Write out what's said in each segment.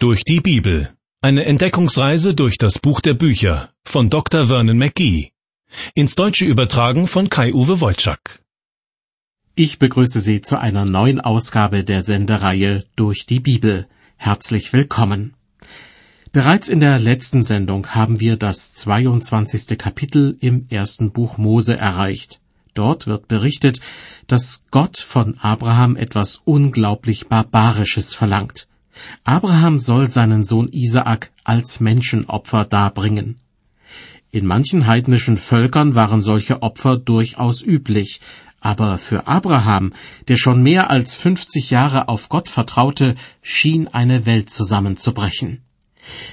Durch die Bibel. Eine Entdeckungsreise durch das Buch der Bücher von Dr. Vernon McGee. Ins Deutsche übertragen von Kai-Uwe Wolczak. Ich begrüße Sie zu einer neuen Ausgabe der Sendereihe Durch die Bibel. Herzlich willkommen. Bereits in der letzten Sendung haben wir das 22. Kapitel im ersten Buch Mose erreicht. Dort wird berichtet, dass Gott von Abraham etwas unglaublich Barbarisches verlangt. Abraham soll seinen Sohn Isaak als Menschenopfer darbringen. In manchen heidnischen Völkern waren solche Opfer durchaus üblich, aber für Abraham, der schon mehr als 50 Jahre auf Gott vertraute, schien eine Welt zusammenzubrechen.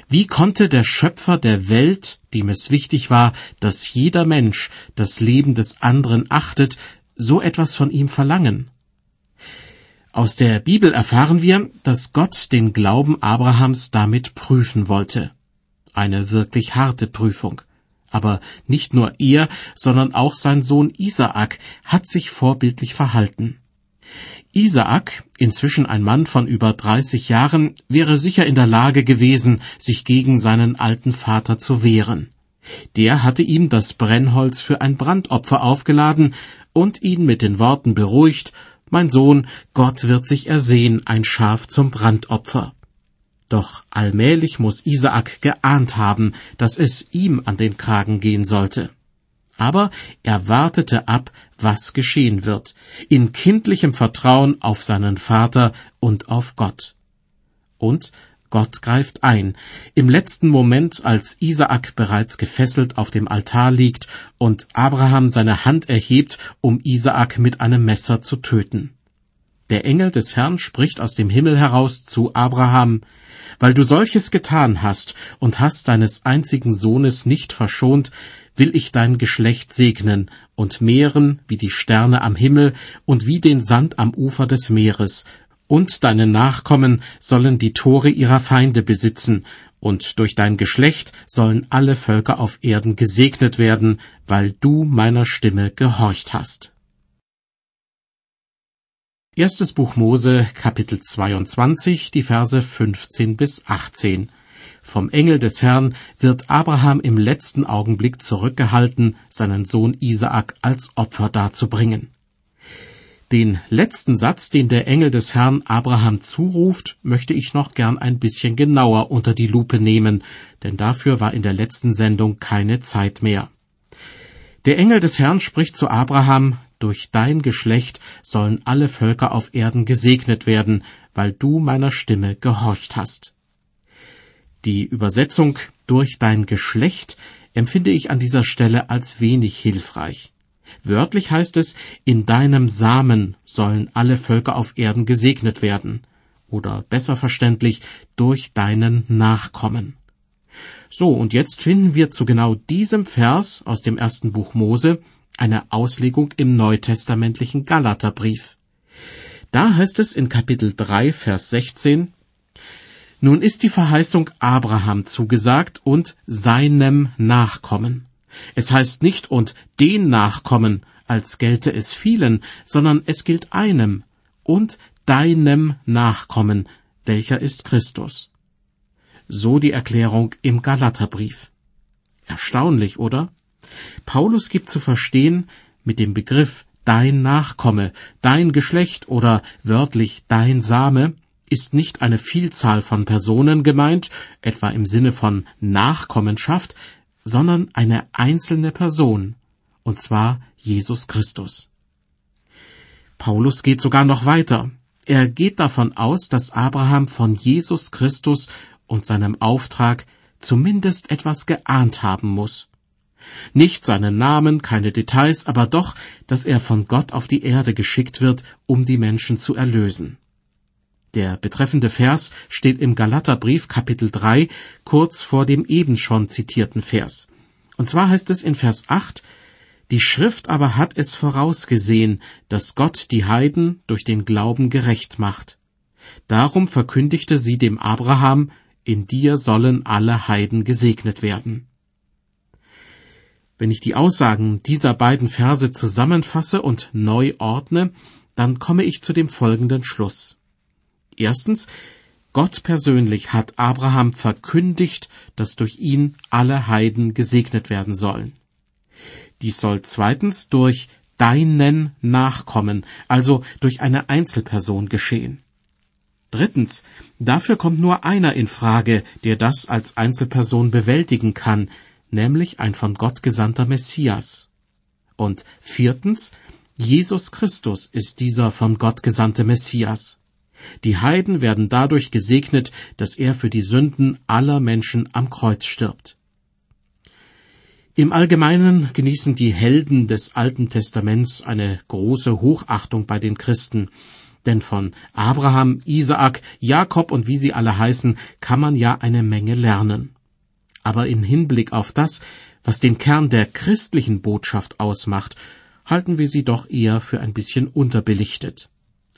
Wie konnte der Schöpfer der Welt, dem es wichtig war, dass jeder Mensch das Leben des anderen achtet, so etwas von ihm verlangen? Aus der Bibel erfahren wir, dass Gott den Glauben Abrahams damit prüfen wollte. Eine wirklich harte Prüfung. Aber nicht nur er, sondern auch sein Sohn Isaak hat sich vorbildlich verhalten. Isaak, inzwischen ein Mann von über 30 Jahren, wäre sicher in der Lage gewesen, sich gegen seinen alten Vater zu wehren. Der hatte ihm das Brennholz für ein Brandopfer aufgeladen und ihn mit den Worten beruhigt mein Sohn, Gott wird sich ersehen, ein Schaf zum Brandopfer. Doch allmählich muss Isaak geahnt haben, dass es ihm an den Kragen gehen sollte. Aber er wartete ab, was geschehen wird, in kindlichem Vertrauen auf seinen Vater und auf Gott. Und Gott greift ein, im letzten Moment, als Isaak bereits gefesselt auf dem Altar liegt und Abraham seine Hand erhebt, um Isaak mit einem Messer zu töten. Der Engel des Herrn spricht aus dem Himmel heraus zu Abraham, weil du solches getan hast und hast deines einzigen Sohnes nicht verschont, will ich dein Geschlecht segnen und mehren wie die Sterne am Himmel und wie den Sand am Ufer des Meeres und deine Nachkommen sollen die Tore ihrer Feinde besitzen, und durch dein Geschlecht sollen alle Völker auf Erden gesegnet werden, weil du meiner Stimme gehorcht hast. Erstes Buch Mose, Kapitel 22, die Verse 15 bis 18. Vom Engel des Herrn wird Abraham im letzten Augenblick zurückgehalten, seinen Sohn Isaak als Opfer darzubringen. Den letzten Satz, den der Engel des Herrn Abraham zuruft, möchte ich noch gern ein bisschen genauer unter die Lupe nehmen, denn dafür war in der letzten Sendung keine Zeit mehr. Der Engel des Herrn spricht zu Abraham, durch dein Geschlecht sollen alle Völker auf Erden gesegnet werden, weil du meiner Stimme gehorcht hast. Die Übersetzung durch dein Geschlecht empfinde ich an dieser Stelle als wenig hilfreich. Wörtlich heißt es, in deinem Samen sollen alle Völker auf Erden gesegnet werden. Oder besser verständlich, durch deinen Nachkommen. So, und jetzt finden wir zu genau diesem Vers aus dem ersten Buch Mose eine Auslegung im neutestamentlichen Galaterbrief. Da heißt es in Kapitel 3, Vers 16, Nun ist die Verheißung Abraham zugesagt und seinem Nachkommen. Es heißt nicht und den Nachkommen, als gelte es vielen, sondern es gilt einem und deinem Nachkommen, welcher ist Christus. So die Erklärung im Galaterbrief. Erstaunlich, oder? Paulus gibt zu verstehen, mit dem Begriff dein Nachkomme, dein Geschlecht oder wörtlich dein Same ist nicht eine Vielzahl von Personen gemeint, etwa im Sinne von Nachkommenschaft, sondern eine einzelne Person, und zwar Jesus Christus. Paulus geht sogar noch weiter. Er geht davon aus, dass Abraham von Jesus Christus und seinem Auftrag zumindest etwas geahnt haben muss. Nicht seinen Namen, keine Details, aber doch, dass er von Gott auf die Erde geschickt wird, um die Menschen zu erlösen. Der betreffende Vers steht im Galaterbrief Kapitel 3 kurz vor dem eben schon zitierten Vers. Und zwar heißt es in Vers 8, die Schrift aber hat es vorausgesehen, dass Gott die Heiden durch den Glauben gerecht macht. Darum verkündigte sie dem Abraham, in dir sollen alle Heiden gesegnet werden. Wenn ich die Aussagen dieser beiden Verse zusammenfasse und neu ordne, dann komme ich zu dem folgenden Schluss. Erstens, Gott persönlich hat Abraham verkündigt, dass durch ihn alle Heiden gesegnet werden sollen. Dies soll zweitens durch deinen Nachkommen, also durch eine Einzelperson geschehen. Drittens, dafür kommt nur einer in Frage, der das als Einzelperson bewältigen kann, nämlich ein von Gott gesandter Messias. Und viertens, Jesus Christus ist dieser von Gott gesandte Messias. Die Heiden werden dadurch gesegnet, dass er für die Sünden aller Menschen am Kreuz stirbt. Im Allgemeinen genießen die Helden des Alten Testaments eine große Hochachtung bei den Christen, denn von Abraham, Isaak, Jakob und wie sie alle heißen, kann man ja eine Menge lernen. Aber im Hinblick auf das, was den Kern der christlichen Botschaft ausmacht, halten wir sie doch eher für ein bisschen unterbelichtet.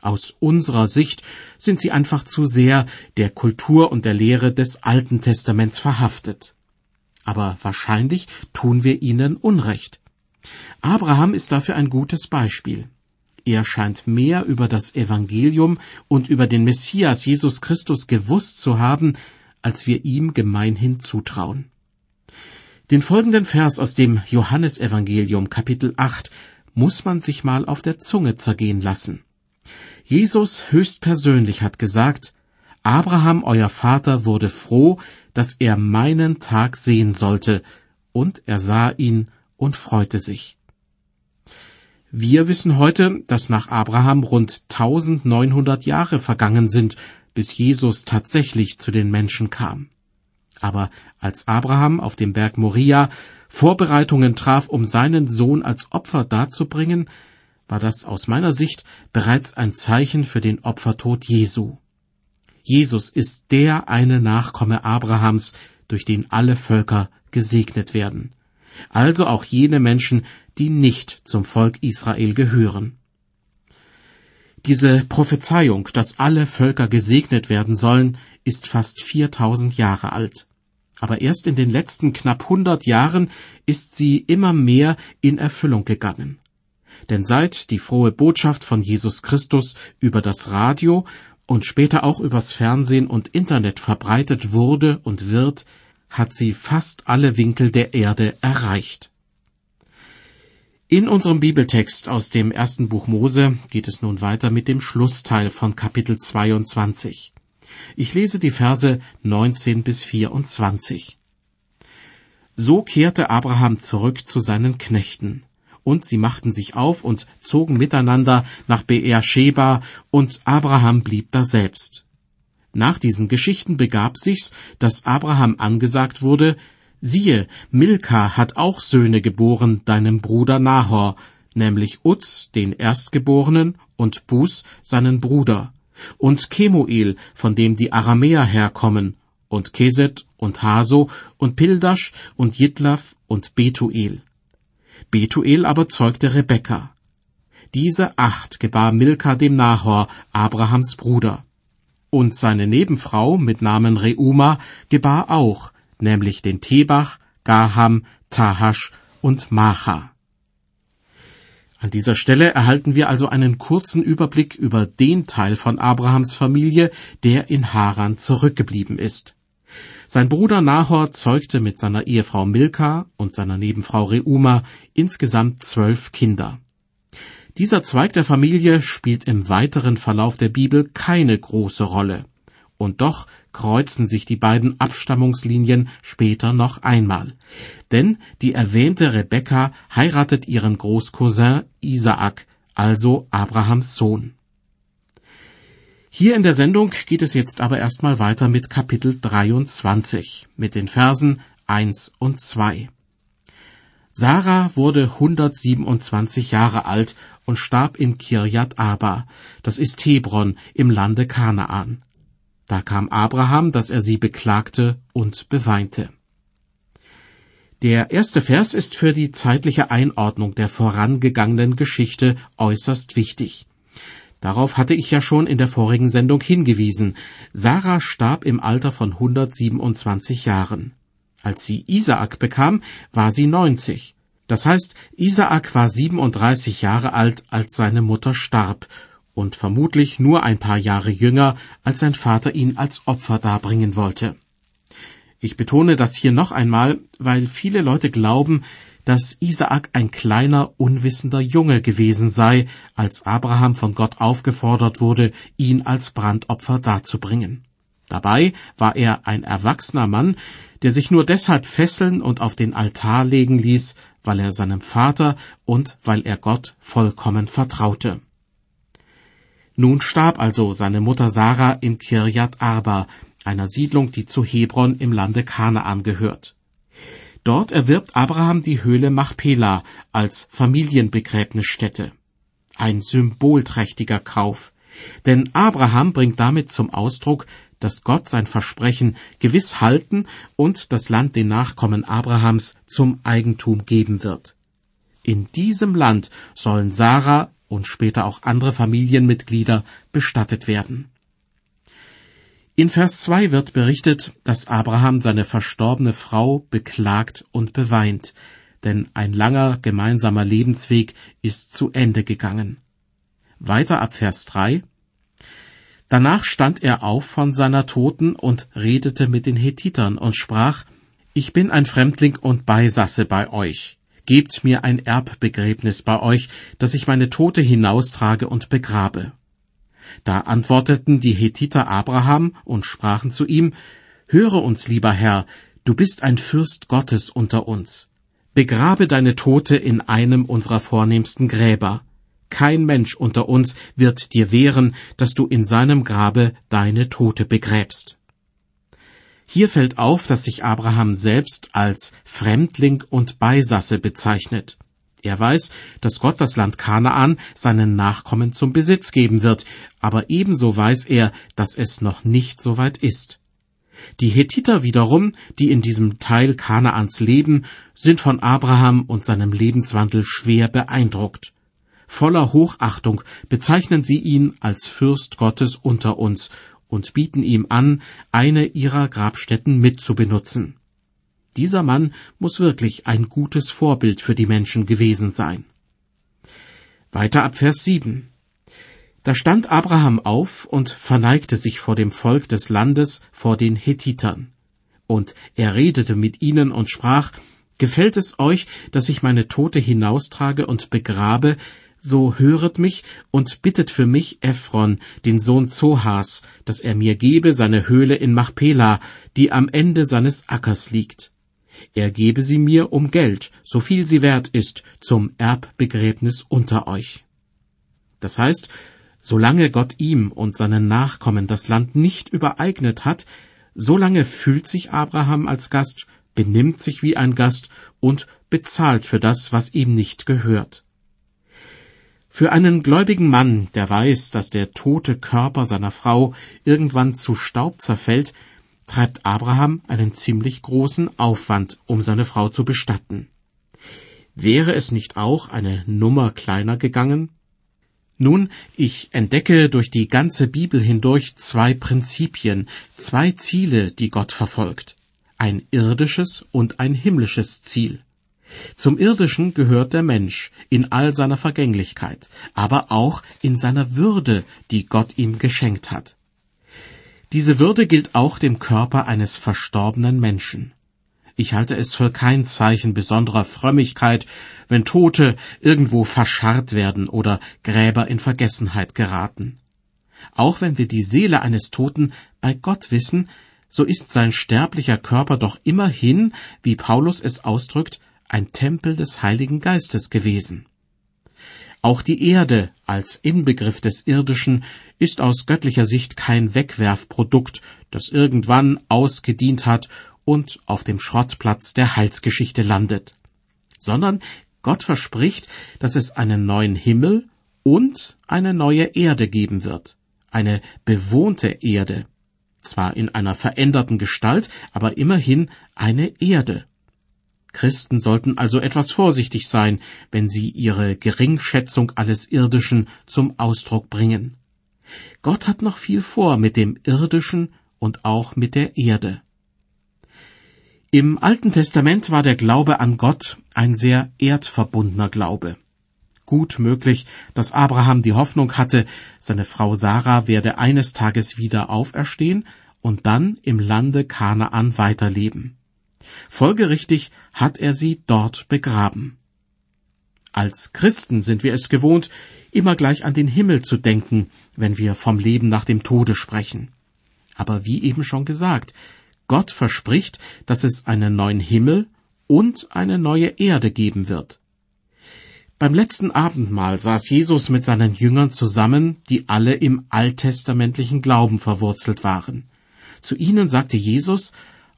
Aus unserer Sicht sind sie einfach zu sehr der Kultur und der Lehre des Alten Testaments verhaftet. Aber wahrscheinlich tun wir ihnen Unrecht. Abraham ist dafür ein gutes Beispiel. Er scheint mehr über das Evangelium und über den Messias Jesus Christus gewusst zu haben, als wir ihm gemeinhin zutrauen. Den folgenden Vers aus dem Johannesevangelium Kapitel 8 muss man sich mal auf der Zunge zergehen lassen. Jesus höchstpersönlich hat gesagt, Abraham, euer Vater, wurde froh, dass er meinen Tag sehen sollte, und er sah ihn und freute sich. Wir wissen heute, dass nach Abraham rund 1900 Jahre vergangen sind, bis Jesus tatsächlich zu den Menschen kam. Aber als Abraham auf dem Berg Moria Vorbereitungen traf, um seinen Sohn als Opfer darzubringen, war das aus meiner Sicht bereits ein Zeichen für den Opfertod Jesu. Jesus ist der eine Nachkomme Abrahams, durch den alle Völker gesegnet werden. Also auch jene Menschen, die nicht zum Volk Israel gehören. Diese Prophezeiung, dass alle Völker gesegnet werden sollen, ist fast 4000 Jahre alt. Aber erst in den letzten knapp 100 Jahren ist sie immer mehr in Erfüllung gegangen. Denn seit die frohe Botschaft von Jesus Christus über das Radio und später auch übers Fernsehen und Internet verbreitet wurde und wird, hat sie fast alle Winkel der Erde erreicht. In unserem Bibeltext aus dem ersten Buch Mose geht es nun weiter mit dem Schlussteil von Kapitel 22. Ich lese die Verse 19 bis 24. So kehrte Abraham zurück zu seinen Knechten und sie machten sich auf und zogen miteinander nach Beer Sheba, und Abraham blieb daselbst. Nach diesen Geschichten begab sich's, dass Abraham angesagt wurde, siehe, Milka hat auch Söhne geboren deinem Bruder Nahor, nämlich Uz, den Erstgeborenen, und Bus, seinen Bruder, und Kemuel, von dem die Aramäer herkommen, und Keset und Haso und Pildasch und Jitlaf und Betuel. Betuel aber zeugte Rebekka. Diese acht gebar Milka dem Nahor, Abrahams Bruder. Und seine Nebenfrau mit Namen Reuma gebar auch, nämlich den Tebach, Gaham, Tahasch und Macha. An dieser Stelle erhalten wir also einen kurzen Überblick über den Teil von Abrahams Familie, der in Haran zurückgeblieben ist. Sein Bruder Nahor zeugte mit seiner Ehefrau Milka und seiner Nebenfrau Reuma insgesamt zwölf Kinder. Dieser Zweig der Familie spielt im weiteren Verlauf der Bibel keine große Rolle. Und doch kreuzen sich die beiden Abstammungslinien später noch einmal. Denn die erwähnte Rebekka heiratet ihren Großcousin Isaak, also Abrahams Sohn. Hier in der Sendung geht es jetzt aber erstmal weiter mit Kapitel 23, mit den Versen 1 und 2. Sarah wurde 127 Jahre alt und starb in Kirjat Aba, das ist Hebron im Lande Kanaan. Da kam Abraham, dass er sie beklagte und beweinte. Der erste Vers ist für die zeitliche Einordnung der vorangegangenen Geschichte äußerst wichtig. Darauf hatte ich ja schon in der vorigen Sendung hingewiesen. Sarah starb im Alter von 127 Jahren. Als sie Isaak bekam, war sie 90. Das heißt, Isaak war 37 Jahre alt, als seine Mutter starb, und vermutlich nur ein paar Jahre jünger, als sein Vater ihn als Opfer darbringen wollte. Ich betone das hier noch einmal, weil viele Leute glauben, dass Isaak ein kleiner, unwissender Junge gewesen sei, als Abraham von Gott aufgefordert wurde, ihn als Brandopfer darzubringen. Dabei war er ein erwachsener Mann, der sich nur deshalb fesseln und auf den Altar legen ließ, weil er seinem Vater und weil er Gott vollkommen vertraute. Nun starb also seine Mutter Sarah in Kirjat Arba, einer Siedlung, die zu Hebron im Lande Kanaan gehört. Dort erwirbt Abraham die Höhle Machpela als Familienbegräbnisstätte. Ein symbolträchtiger Kauf, denn Abraham bringt damit zum Ausdruck, dass Gott sein Versprechen gewiss halten und das Land den Nachkommen Abrahams zum Eigentum geben wird. In diesem Land sollen Sarah und später auch andere Familienmitglieder bestattet werden. In Vers 2 wird berichtet, dass Abraham seine verstorbene Frau beklagt und beweint, denn ein langer gemeinsamer Lebensweg ist zu Ende gegangen. Weiter ab Vers 3 Danach stand er auf von seiner Toten und redete mit den Hethitern und sprach, Ich bin ein Fremdling und Beisasse bei euch. Gebt mir ein Erbbegräbnis bei euch, dass ich meine Tote hinaustrage und begrabe. Da antworteten die Hethiter Abraham und sprachen zu ihm, Höre uns, lieber Herr, du bist ein Fürst Gottes unter uns. Begrabe deine Tote in einem unserer vornehmsten Gräber. Kein Mensch unter uns wird dir wehren, dass du in seinem Grabe deine Tote begräbst. Hier fällt auf, dass sich Abraham selbst als Fremdling und Beisasse bezeichnet. Er weiß, dass Gott das Land Kanaan seinen Nachkommen zum Besitz geben wird, aber ebenso weiß er, dass es noch nicht so weit ist. Die Hethiter wiederum, die in diesem Teil Kanaans leben, sind von Abraham und seinem Lebenswandel schwer beeindruckt. Voller Hochachtung bezeichnen sie ihn als Fürst Gottes unter uns und bieten ihm an, eine ihrer Grabstätten mitzubenutzen. Dieser Mann muss wirklich ein gutes Vorbild für die Menschen gewesen sein. Weiter ab Vers 7. Da stand Abraham auf und verneigte sich vor dem Volk des Landes, vor den Hethitern. Und er redete mit ihnen und sprach, Gefällt es euch, dass ich meine Tote hinaustrage und begrabe, so höret mich und bittet für mich Ephron, den Sohn Zohas, dass er mir gebe seine Höhle in Machpela, die am Ende seines Ackers liegt. Er gebe sie mir um Geld, so viel sie wert ist, zum Erbbegräbnis unter euch. Das heißt, solange Gott ihm und seinen Nachkommen das Land nicht übereignet hat, solange fühlt sich Abraham als Gast, benimmt sich wie ein Gast und bezahlt für das, was ihm nicht gehört. Für einen gläubigen Mann, der weiß, dass der tote Körper seiner Frau irgendwann zu Staub zerfällt, treibt Abraham einen ziemlich großen Aufwand, um seine Frau zu bestatten. Wäre es nicht auch eine Nummer kleiner gegangen? Nun, ich entdecke durch die ganze Bibel hindurch zwei Prinzipien, zwei Ziele, die Gott verfolgt. Ein irdisches und ein himmlisches Ziel. Zum Irdischen gehört der Mensch in all seiner Vergänglichkeit, aber auch in seiner Würde, die Gott ihm geschenkt hat. Diese Würde gilt auch dem Körper eines verstorbenen Menschen. Ich halte es für kein Zeichen besonderer Frömmigkeit, wenn Tote irgendwo verscharrt werden oder Gräber in Vergessenheit geraten. Auch wenn wir die Seele eines Toten bei Gott wissen, so ist sein sterblicher Körper doch immerhin, wie Paulus es ausdrückt, ein Tempel des Heiligen Geistes gewesen. Auch die Erde als Inbegriff des Irdischen ist aus göttlicher Sicht kein Wegwerfprodukt, das irgendwann ausgedient hat und auf dem Schrottplatz der Heilsgeschichte landet, sondern Gott verspricht, dass es einen neuen Himmel und eine neue Erde geben wird, eine bewohnte Erde, zwar in einer veränderten Gestalt, aber immerhin eine Erde. Christen sollten also etwas vorsichtig sein, wenn sie ihre Geringschätzung alles Irdischen zum Ausdruck bringen. Gott hat noch viel vor mit dem Irdischen und auch mit der Erde. Im Alten Testament war der Glaube an Gott ein sehr erdverbundener Glaube. gut möglich, dass Abraham die Hoffnung hatte, seine Frau Sarah werde eines Tages wieder auferstehen und dann im Lande Kanaan weiterleben. Folgerichtig hat er sie dort begraben. Als Christen sind wir es gewohnt, immer gleich an den Himmel zu denken, wenn wir vom Leben nach dem Tode sprechen. Aber wie eben schon gesagt, Gott verspricht, dass es einen neuen Himmel und eine neue Erde geben wird. Beim letzten Abendmahl saß Jesus mit seinen Jüngern zusammen, die alle im alttestamentlichen Glauben verwurzelt waren. Zu ihnen sagte Jesus,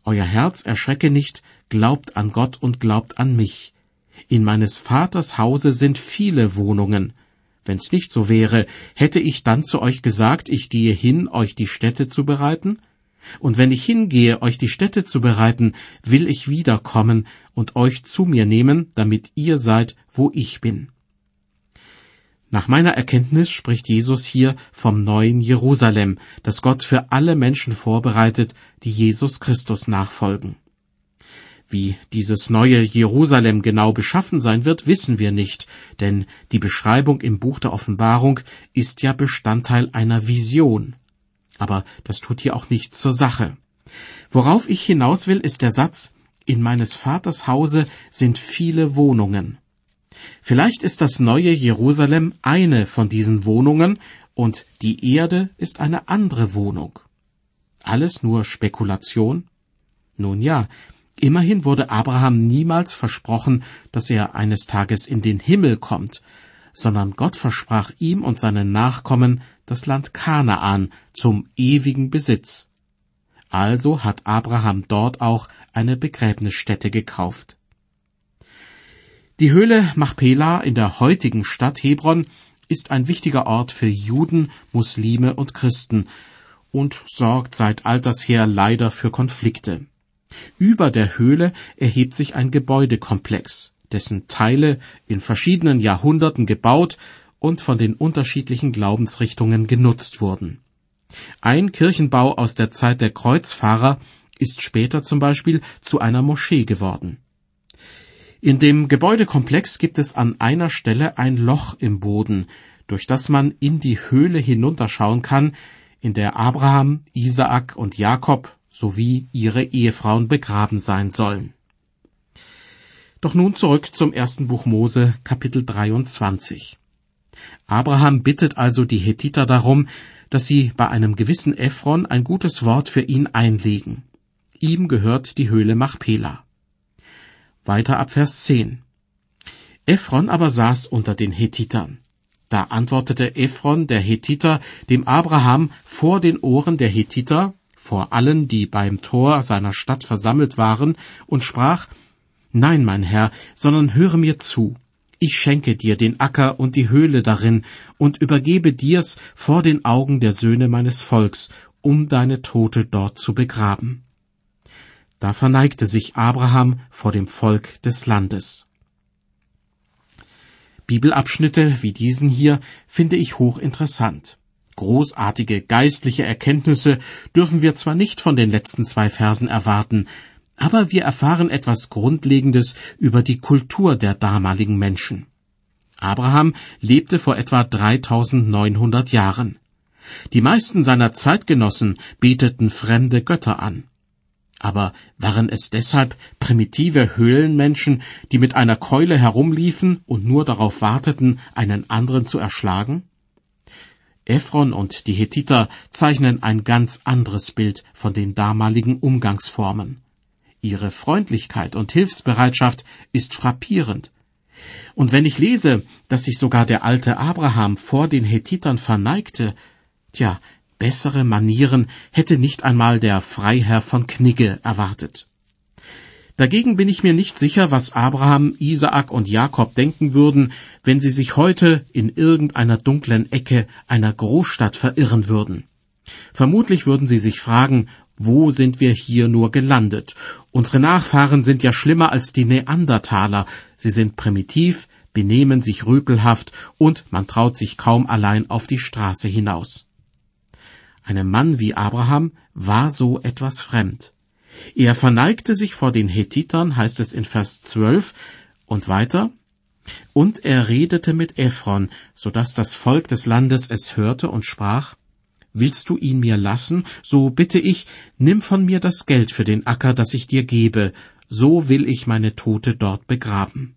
Euer Herz erschrecke nicht, glaubt an Gott und glaubt an mich. In meines Vaters Hause sind viele Wohnungen. Wenn's nicht so wäre, hätte ich dann zu euch gesagt, ich gehe hin, euch die Städte zu bereiten? Und wenn ich hingehe, euch die Städte zu bereiten, will ich wiederkommen und euch zu mir nehmen, damit ihr seid, wo ich bin. Nach meiner Erkenntnis spricht Jesus hier vom neuen Jerusalem, das Gott für alle Menschen vorbereitet, die Jesus Christus nachfolgen. Wie dieses neue Jerusalem genau beschaffen sein wird, wissen wir nicht, denn die Beschreibung im Buch der Offenbarung ist ja Bestandteil einer Vision. Aber das tut hier auch nichts zur Sache. Worauf ich hinaus will, ist der Satz, in meines Vaters Hause sind viele Wohnungen. Vielleicht ist das neue Jerusalem eine von diesen Wohnungen und die Erde ist eine andere Wohnung. Alles nur Spekulation? Nun ja, immerhin wurde Abraham niemals versprochen, dass er eines Tages in den Himmel kommt, sondern Gott versprach ihm und seinen Nachkommen das Land Kanaan zum ewigen Besitz. Also hat Abraham dort auch eine Begräbnisstätte gekauft. Die Höhle Machpela in der heutigen Stadt Hebron ist ein wichtiger Ort für Juden, Muslime und Christen und sorgt seit alters her leider für Konflikte. Über der Höhle erhebt sich ein Gebäudekomplex, dessen Teile in verschiedenen Jahrhunderten gebaut und von den unterschiedlichen Glaubensrichtungen genutzt wurden. Ein Kirchenbau aus der Zeit der Kreuzfahrer ist später zum Beispiel zu einer Moschee geworden. In dem Gebäudekomplex gibt es an einer Stelle ein Loch im Boden, durch das man in die Höhle hinunterschauen kann, in der Abraham, Isaak und Jakob sowie ihre Ehefrauen begraben sein sollen. Doch nun zurück zum ersten Buch Mose, Kapitel 23. Abraham bittet also die Hethiter darum, dass sie bei einem gewissen Ephron ein gutes Wort für ihn einlegen. Ihm gehört die Höhle Machpela. Weiter ab Vers 10. Ephron aber saß unter den Hethitern. Da antwortete Ephron, der Hethiter, dem Abraham vor den Ohren der Hethiter, vor allen, die beim Tor seiner Stadt versammelt waren, und sprach, Nein, mein Herr, sondern höre mir zu ich schenke dir den Acker und die Höhle darin und übergebe dir's vor den Augen der Söhne meines Volks, um deine Tote dort zu begraben. Da verneigte sich Abraham vor dem Volk des Landes. Bibelabschnitte wie diesen hier finde ich hochinteressant. Großartige geistliche Erkenntnisse dürfen wir zwar nicht von den letzten zwei Versen erwarten, aber wir erfahren etwas Grundlegendes über die Kultur der damaligen Menschen. Abraham lebte vor etwa 3900 Jahren. Die meisten seiner Zeitgenossen beteten fremde Götter an. Aber waren es deshalb primitive Höhlenmenschen, die mit einer Keule herumliefen und nur darauf warteten, einen anderen zu erschlagen? Ephron und die Hethiter zeichnen ein ganz anderes Bild von den damaligen Umgangsformen. Ihre Freundlichkeit und Hilfsbereitschaft ist frappierend. Und wenn ich lese, dass sich sogar der alte Abraham vor den Hethitern verneigte, tja, bessere Manieren hätte nicht einmal der Freiherr von Knigge erwartet. Dagegen bin ich mir nicht sicher, was Abraham, Isaak und Jakob denken würden, wenn sie sich heute in irgendeiner dunklen Ecke einer Großstadt verirren würden. Vermutlich würden sie sich fragen, wo sind wir hier nur gelandet? Unsere Nachfahren sind ja schlimmer als die Neandertaler. Sie sind primitiv, benehmen sich rüpelhaft und man traut sich kaum allein auf die Straße hinaus. Einem Mann wie Abraham war so etwas fremd. Er verneigte sich vor den Hethitern, heißt es in Vers 12, und weiter, Und er redete mit Ephron, so dass das Volk des Landes es hörte und sprach, Willst du ihn mir lassen, so bitte ich, nimm von mir das Geld für den Acker, das ich dir gebe, so will ich meine Tote dort begraben.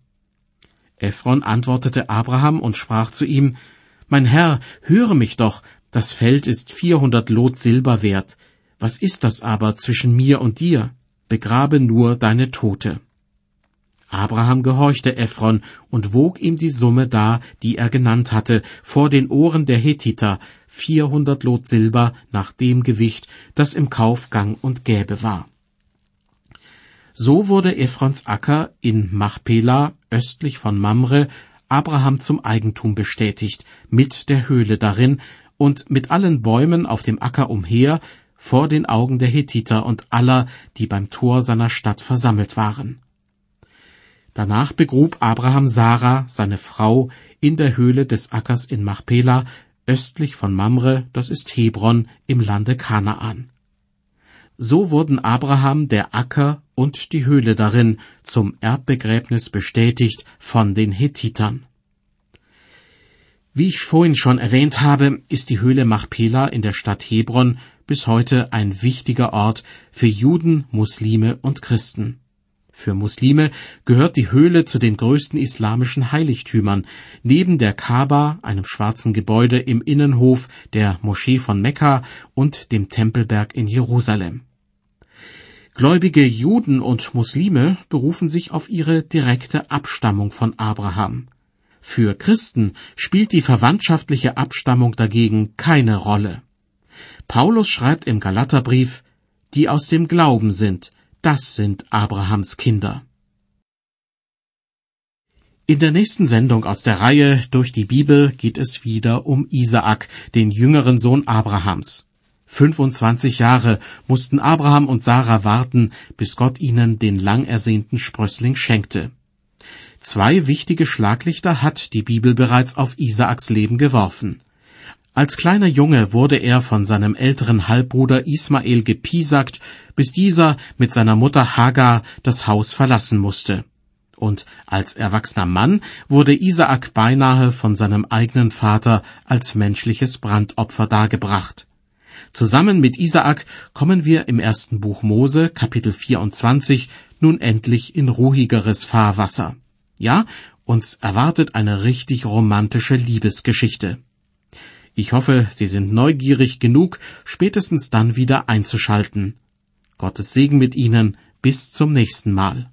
Ephron antwortete Abraham und sprach zu ihm, Mein Herr, höre mich doch, das Feld ist vierhundert Lot Silber wert. Was ist das aber zwischen mir und dir? Begrabe nur deine Tote. Abraham gehorchte Ephron und wog ihm die Summe dar, die er genannt hatte, vor den Ohren der Hethiter, vierhundert Lot Silber nach dem Gewicht, das im Kauf gang und gäbe war. So wurde Ephrons Acker in Machpela, östlich von Mamre, Abraham zum Eigentum bestätigt, mit der Höhle darin und mit allen Bäumen auf dem Acker umher, vor den Augen der Hethiter und aller, die beim Tor seiner Stadt versammelt waren. Danach begrub Abraham Sarah, seine Frau, in der Höhle des Ackers in Machpela, östlich von Mamre, das ist Hebron, im Lande Kanaan. So wurden Abraham der Acker und die Höhle darin zum Erbbegräbnis bestätigt von den Hethitern. Wie ich vorhin schon erwähnt habe, ist die Höhle Machpela in der Stadt Hebron bis heute ein wichtiger Ort für Juden, Muslime und Christen. Für Muslime gehört die Höhle zu den größten islamischen Heiligtümern, neben der Kaaba, einem schwarzen Gebäude im Innenhof der Moschee von Mekka und dem Tempelberg in Jerusalem. Gläubige Juden und Muslime berufen sich auf ihre direkte Abstammung von Abraham. Für Christen spielt die verwandtschaftliche Abstammung dagegen keine Rolle. Paulus schreibt im Galaterbrief, die aus dem Glauben sind, das sind Abrahams Kinder. In der nächsten Sendung aus der Reihe Durch die Bibel geht es wieder um Isaak, den jüngeren Sohn Abrahams. 25 Jahre mussten Abraham und Sarah warten, bis Gott ihnen den lang ersehnten Sprössling schenkte. Zwei wichtige Schlaglichter hat die Bibel bereits auf Isaaks Leben geworfen. Als kleiner Junge wurde er von seinem älteren Halbbruder Ismael gepiesackt, bis dieser mit seiner Mutter Hagar das Haus verlassen musste. Und als erwachsener Mann wurde Isaak beinahe von seinem eigenen Vater als menschliches Brandopfer dargebracht. Zusammen mit Isaak kommen wir im ersten Buch Mose, Kapitel 24, nun endlich in ruhigeres Fahrwasser. Ja, uns erwartet eine richtig romantische Liebesgeschichte. Ich hoffe, Sie sind neugierig genug, spätestens dann wieder einzuschalten. Gottes Segen mit Ihnen. Bis zum nächsten Mal.